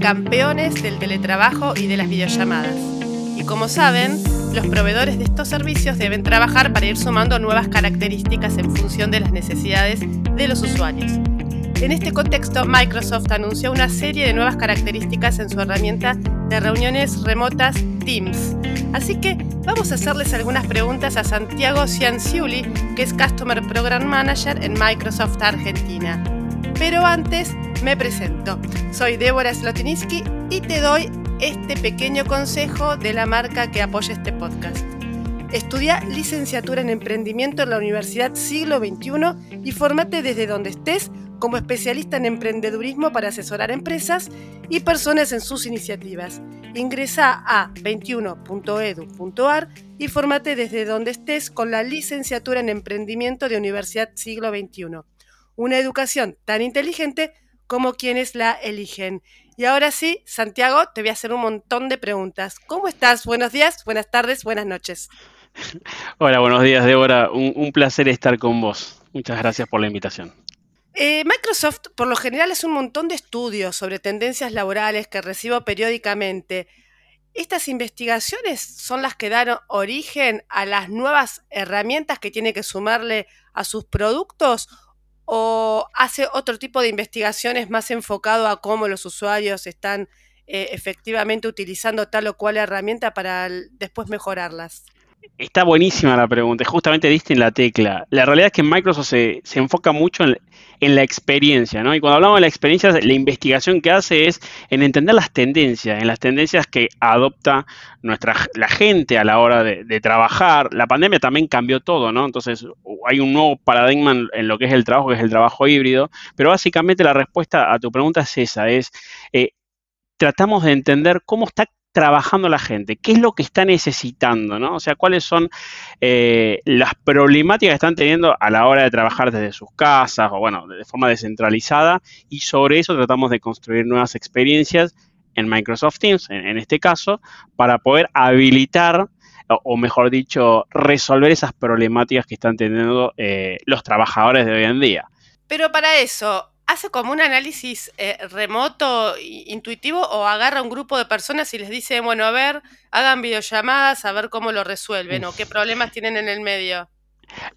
campeones del teletrabajo y de las videollamadas. Y como saben, los proveedores de estos servicios deben trabajar para ir sumando nuevas características en función de las necesidades de los usuarios. En este contexto, Microsoft anunció una serie de nuevas características en su herramienta de reuniones remotas Teams. Así que vamos a hacerles algunas preguntas a Santiago Cianciuli, que es Customer Program Manager en Microsoft Argentina. Pero antes me presento. Soy Débora Slotiniski y te doy este pequeño consejo de la marca que apoya este podcast. Estudia licenciatura en emprendimiento en la Universidad Siglo XXI y formate desde donde estés como especialista en emprendedurismo para asesorar empresas y personas en sus iniciativas. Ingresa a 21.edu.ar y formate desde donde estés con la licenciatura en emprendimiento de Universidad Siglo XXI. Una educación tan inteligente como quienes la eligen. Y ahora sí, Santiago, te voy a hacer un montón de preguntas. ¿Cómo estás? Buenos días, buenas tardes, buenas noches. Hola, buenos días, Débora. Un, placer estar con vos. Muchas gracias por la invitación. Eh, Microsoft por lo general hace un montón de estudios sobre tendencias laborales que recibo periódicamente. ¿Estas investigaciones son las que dan origen a las nuevas herramientas que tiene que sumarle a sus productos o hace otro tipo de investigaciones más enfocado a cómo los usuarios están eh, efectivamente utilizando tal o cual herramienta para después mejorarlas? Está buenísima la pregunta, justamente diste en la tecla. La realidad es que Microsoft se, enfoca mucho en, la experiencia, ¿no? Y cuando hablamos de la experiencia, la investigación que hace es en entender las tendencias, en las tendencias que adopta nuestra la gente a la hora de, trabajar. La pandemia también cambió todo, ¿no? Entonces hay un nuevo paradigma en, lo que es el trabajo, que es el trabajo híbrido. Pero básicamente la respuesta a tu pregunta es esa, es eh, tratamos de entender cómo está trabajando la gente? ¿Qué es lo que está necesitando? ¿no? O sea, cuáles son eh, las problemáticas que están teniendo a la hora de trabajar desde sus casas o, bueno, de forma descentralizada. Y sobre eso tratamos de construir nuevas experiencias en Microsoft Teams, en, este caso, para poder habilitar o, mejor dicho, resolver esas problemáticas que están teniendo eh, los trabajadores de hoy en día. Pero para eso, hace como un análisis eh, remoto, intuitivo, o agarra un grupo de personas y les dice, bueno, a ver, hagan videollamadas, a ver cómo lo resuelven o qué problemas tienen en el medio.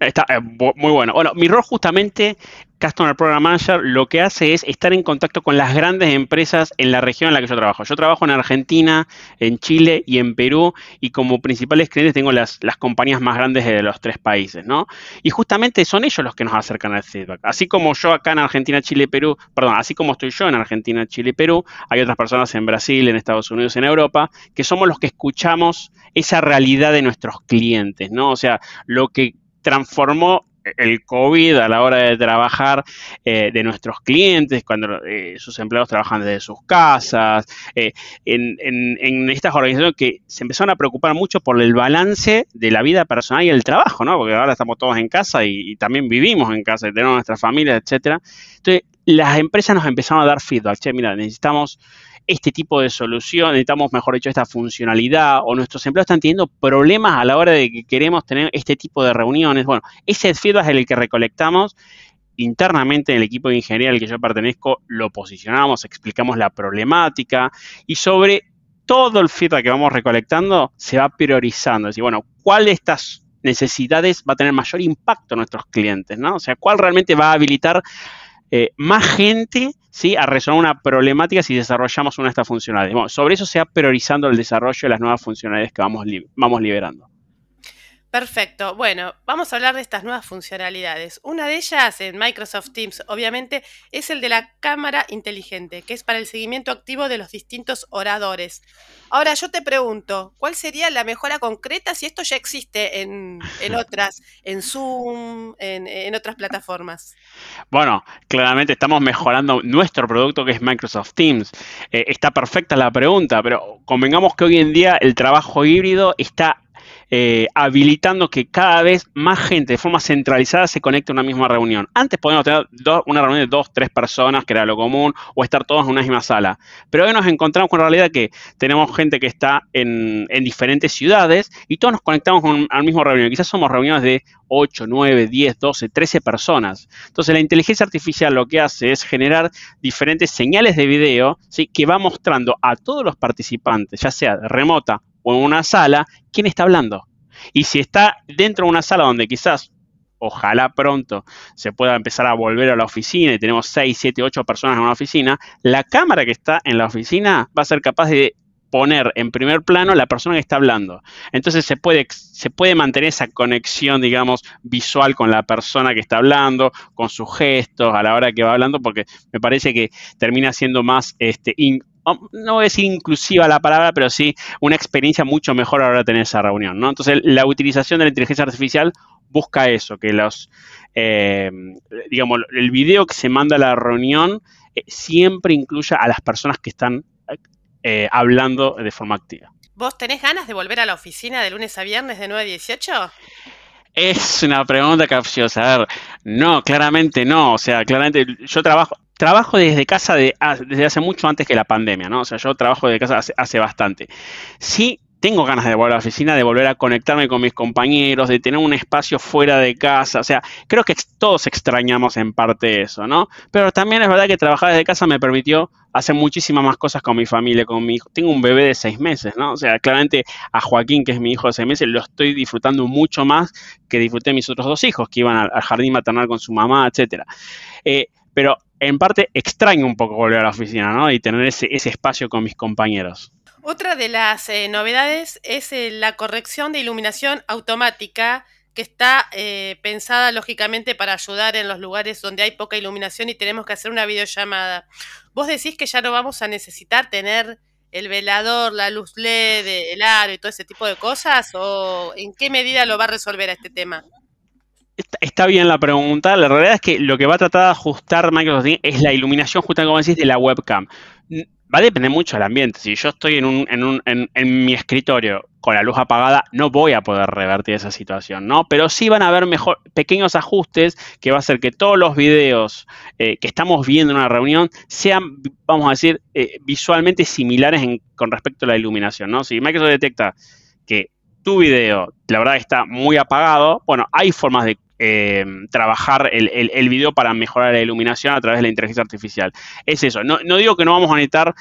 Está eh, muy bueno. Bueno, mi rol justamente, Customer Program Manager, lo que hace es estar en contacto con las grandes empresas en la región en la que yo trabajo. Yo trabajo en Argentina, en Chile y en Perú y como principales clientes tengo las, compañías más grandes de los tres países, ¿no? Y justamente son ellos los que nos acercan al feedback. Así como yo acá en Argentina, Chile Perú, perdón, así como estoy yo en Argentina, Chile y Perú, hay otras personas en Brasil, en Estados Unidos, en Europa, que somos los que escuchamos esa realidad de nuestros clientes, ¿no? O sea, lo que transformó el COVID a la hora de trabajar eh, de nuestros clientes, cuando eh, sus empleados trabajan desde sus casas, eh, en, estas organizaciones que se empezaron a preocupar mucho por el balance de la vida personal y el trabajo, ¿no? Porque ahora estamos todos en casa y, también vivimos en casa, y tenemos nuestras familias, etcétera. Entonces, las empresas nos empezaron a dar feedback, che, mira, necesitamos este tipo de solución, necesitamos, mejor dicho, esta funcionalidad, o nuestros empleados están teniendo problemas a la hora de que queremos tener este tipo de reuniones. Bueno, ese feedback es el que recolectamos internamente en el equipo de ingeniería al que yo pertenezco, lo posicionamos, explicamos la problemática y sobre todo el feedback que vamos recolectando se va priorizando. Es decir, bueno, ¿cuál de estas necesidades va a tener mayor impacto en nuestros clientes? ¿no? O sea, ¿cuál realmente va a habilitar eh, más gente ¿sí? a resolver una problemática si desarrollamos una de estas funcionalidades. Sobre eso se va priorizando el desarrollo de las nuevas funcionalidades que vamos, vamos liberando. Perfecto. Bueno, vamos a hablar de estas nuevas funcionalidades. Una de ellas en Microsoft Teams, obviamente, es el de la cámara inteligente, que es para el seguimiento activo de los distintos oradores. Ahora yo te pregunto, ¿cuál sería la mejora concreta si esto ya existe en, otras, en Zoom, en, otras plataformas? Bueno, claramente estamos mejorando nuestro producto que es Microsoft Teams. Eh, está perfecta la pregunta, pero convengamos que hoy en día el trabajo híbrido está eh, habilitando que cada vez más gente de forma centralizada se conecte a una misma reunión. Antes podíamos tener una reunión de dos, tres personas, que era lo común, o estar todos en una misma sala. Pero hoy nos encontramos con la realidad que tenemos gente que está en, diferentes ciudades y todos nos conectamos al mismo reunión. Quizás somos reuniones de 8, 9, 10, 12, 13 personas. Entonces la inteligencia artificial lo que hace es generar diferentes señales de video que va mostrando a todos los participantes, ya sea remota o en una sala, quién está hablando. Y si está dentro de una sala donde quizás, ojalá pronto, se pueda empezar a volver a la oficina y tenemos 6, 7, 8 personas en una oficina, la cámara que está en la oficina va a ser capaz de poner en primer plano la persona que está hablando. Entonces se puede, se puede mantener esa conexión, digamos, visual con la persona que está hablando, con sus gestos a la hora que va hablando, porque me parece que termina siendo más, este, no voy a decir inclusiva la palabra, pero sí una experiencia mucho mejor a la hora de tener esa reunión. ¿no? Entonces la utilización de la inteligencia artificial busca eso, que los, eh, digamos, el video que se manda a la reunión eh, siempre incluya a las personas que están eh, hablando de forma activa. ¿Vos tenés ganas de volver a la oficina de lunes a viernes de 9 a 18? Es una pregunta capciosa. A ver, no, claramente no. O sea, claramente yo trabajo, trabajo desde casa de, desde hace mucho antes que la pandemia, ¿no? O sea, yo trabajo desde casa hace, hace bastante. Sí, tengo ganas de volver a la oficina, de volver a conectarme con mis compañeros, de tener un espacio fuera de casa. O sea, creo que todos extrañamos en parte eso, ¿no? Pero también es verdad que trabajar desde casa me permitió hacer muchísimas más cosas con mi familia, con mi hijo. Tengo un bebé de seis meses, ¿no? O sea, claramente a Joaquín, que es mi hijo de seis meses, lo estoy disfrutando mucho más que disfruté mis otros dos hijos, que iban al, jardín maternal con su mamá, etcétera. Eh, pero en parte extraño un poco volver a la oficina, ¿no? Y tener ese, espacio con mis compañeros. Otra de las eh, novedades es eh, la corrección de iluminación automática que está eh, pensada lógicamente para ayudar en los lugares donde hay poca iluminación y tenemos que hacer una videollamada. ¿Vos decís que ya no vamos a necesitar tener el velador, la luz LED, el aro y todo ese tipo de cosas? ¿O en qué medida lo va a resolver este tema? Está, bien la pregunta. La realidad es que lo que va a tratar de ajustar Microsoft es la iluminación, justamente como decís, de la webcam va a depender mucho del ambiente. Si yo estoy en, un, en, un, en, mi escritorio con la luz apagada, no voy a poder revertir esa situación, ¿no? Pero sí van a haber mejor, pequeños ajustes que va a hacer que todos los videos eh, que estamos viendo en una reunión sean, vamos a decir, eh, visualmente similares con respecto a la iluminación, ¿no? Si Microsoft detecta que tu video, la verdad, está muy apagado, bueno, hay formas de eh, trabajar el, el, video para mejorar la iluminación a través de la inteligencia artificial. Es eso, no, no digo que no vamos a necesitar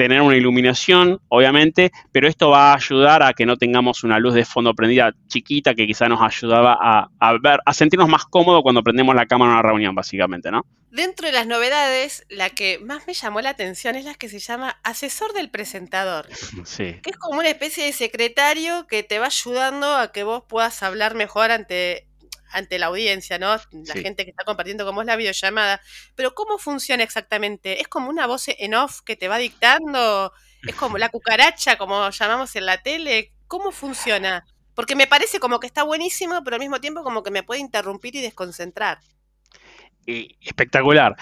tener una iluminación, obviamente, pero esto va a ayudar a que no tengamos una luz de fondo prendida chiquita que quizá nos ayudaba a, ver, a sentirnos más cómodos cuando prendemos la cámara en una reunión, básicamente, ¿no? Dentro de las novedades, la que más me llamó la atención es la que se llama asesor del presentador. Sí. Que es como una especie de secretario que te va ayudando a que vos puedas hablar mejor ante ante la audiencia, ¿no? La gente que está compartiendo cómo es la videollamada. Pero ¿cómo funciona exactamente? ¿Es como una voz en off que te va dictando? ¿Es como la cucaracha, como llamamos en la tele? ¿Cómo funciona? Porque me parece como que está buenísimo, pero al mismo tiempo como que me puede interrumpir y desconcentrar espectacular.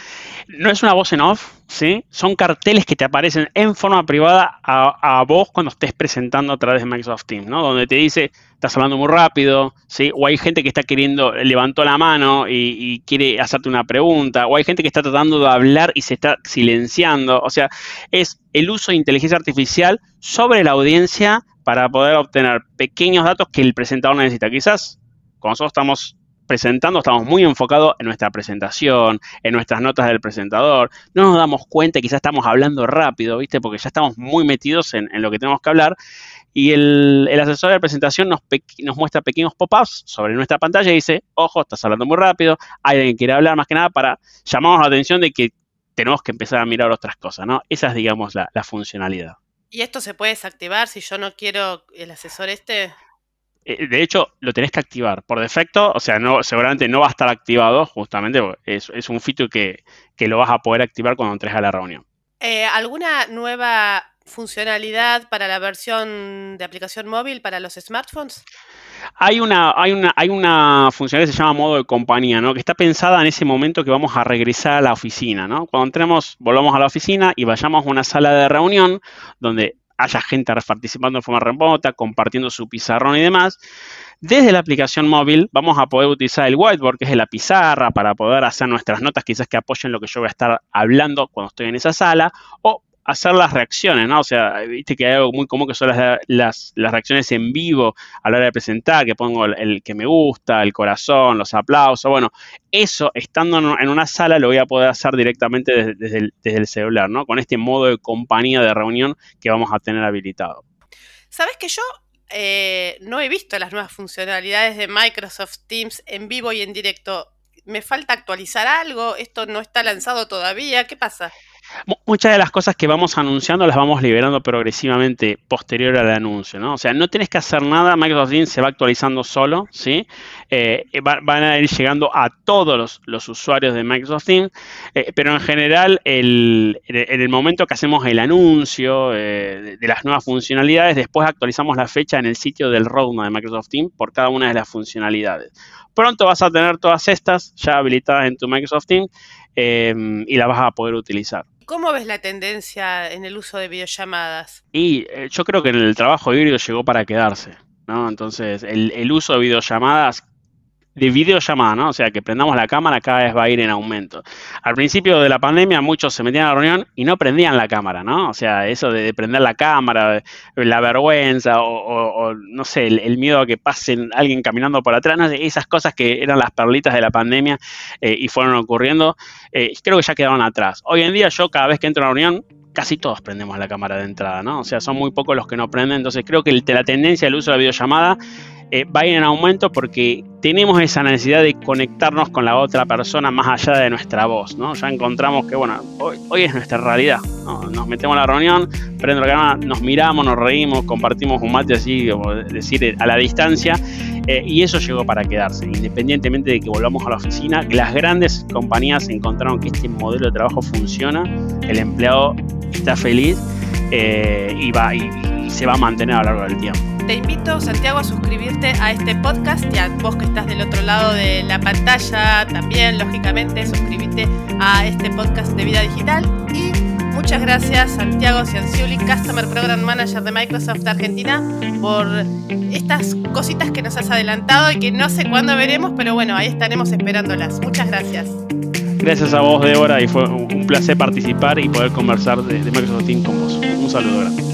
No es una voz en off, ¿sí? Son carteles que te aparecen en forma privada a, vos cuando estés presentando a través de Microsoft Teams, ¿no? Donde te dice, estás hablando muy rápido, ¿sí? O hay gente que está queriendo, levantó la mano y, y, quiere hacerte una pregunta, o hay gente que está tratando de hablar y se está silenciando. O sea, es el uso de inteligencia artificial sobre la audiencia para poder obtener pequeños datos que el presentador necesita. Quizás cuando nosotros estamos presentando estamos muy enfocados en nuestra presentación, en nuestras notas del presentador. No nos damos cuenta, quizás estamos hablando rápido, ¿viste? Porque ya estamos muy metidos en, lo que tenemos que hablar. Y el, asesor de presentación nos, muestra pequeños pop-ups sobre nuestra pantalla y dice, ojo, estás hablando muy rápido, hay alguien que quiere hablar más que nada para llamarnos la atención de que tenemos que empezar a mirar otras cosas, ¿no? Esa es, digamos, la, la funcionalidad. ¿Y esto se puede desactivar si yo no quiero el asesor este? Eh, de hecho, lo tenés que activar por defecto, o sea, no, seguramente no va a estar activado, justamente, es, es un feature que, que, lo vas a poder activar cuando entres a la reunión. Eh, ¿Alguna nueva funcionalidad para la versión de aplicación móvil para los smartphones? Hay una, hay una, hay una funcionalidad que se llama modo de compañía, ¿no? Que está pensada en ese momento que vamos a regresar a la oficina, ¿no? Cuando entremos, volvamos a la oficina y vayamos a una sala de reunión donde haya gente participando de forma remota, compartiendo su pizarrón y demás. Desde la aplicación móvil vamos a poder utilizar el whiteboard, que es la pizarra, para poder hacer nuestras notas quizás que apoyen lo que yo voy a estar hablando cuando estoy en esa sala, o hacer las reacciones, ¿no? O sea, viste que hay algo muy común que son las, las, reacciones en vivo a la hora de presentar, que pongo el, que me gusta, el corazón, los aplausos. Bueno, eso estando en una sala lo voy a poder hacer directamente desde, el, desde el celular, ¿no? Con este modo de compañía de reunión que vamos a tener habilitado. Sabes que yo eh, no he visto las nuevas funcionalidades de Microsoft Teams en vivo y en directo. ¿Me falta actualizar algo? ¿Esto no está lanzado todavía? ¿Qué pasa? Muchas de las cosas que vamos anunciando las vamos liberando progresivamente posterior al anuncio, ¿no? O sea, no tienes que hacer nada, Microsoft Teams se va actualizando solo, ¿sí? Eh, van a ir llegando a todos los, usuarios de Microsoft Teams, eh, pero en general, en el momento que hacemos el anuncio eh, de, las nuevas funcionalidades, después actualizamos la fecha en el sitio del roadmap de Microsoft Teams por cada una de las funcionalidades. Pronto vas a tener todas estas ya habilitadas en tu Microsoft Teams y las vas a poder utilizar. ¿Cómo ves la tendencia en el uso de videollamadas? Y eh, yo creo que en el trabajo híbrido llegó para quedarse, ¿no? Entonces, el, el uso de videollamadas de videollamada, ¿no? O sea, que prendamos la cámara cada vez va a ir en aumento. Al principio de la pandemia muchos se metían a la reunión y no prendían la cámara, ¿no? O sea, eso de prender la cámara, la vergüenza o, no sé, el, miedo a que pasen alguien caminando por atrás, esas cosas que eran las perlitas de la pandemia eh, y fueron ocurriendo, eh, creo que ya quedaron atrás. Hoy en día yo cada vez que entro a una reunión casi todos prendemos la cámara de entrada, ¿no? O sea, son muy pocos los que no prenden, entonces creo que la tendencia del uso de la videollamada eh, va a ir en aumento porque tenemos esa necesidad de conectarnos con la otra persona más allá de nuestra voz, ¿no? Ya encontramos que, bueno, hoy, es nuestra realidad, Nos metemos a la reunión, prendo la cámara, nos miramos, nos reímos, compartimos un mate así, como decir, a la distancia, eh, y eso llegó para quedarse, independientemente de que volvamos a la oficina, las grandes compañías encontraron que este modelo de trabajo funciona, el empleado está feliz eh, y, va, y se va a mantener a lo largo del tiempo. Te invito, Santiago, a suscribirte a este podcast y a vos que estás del otro lado de la pantalla también, lógicamente, suscríbete a este podcast de Vida Digital. Y muchas gracias, Santiago Cianciuli, Customer Program Manager de Microsoft Argentina, por estas cositas que nos has adelantado y que no sé cuándo veremos, pero bueno, ahí estaremos esperándolas. Muchas gracias. Gracias a vos, Débora, y fue un placer participar y poder conversar de, Microsoft Teams con vos. Un saludo.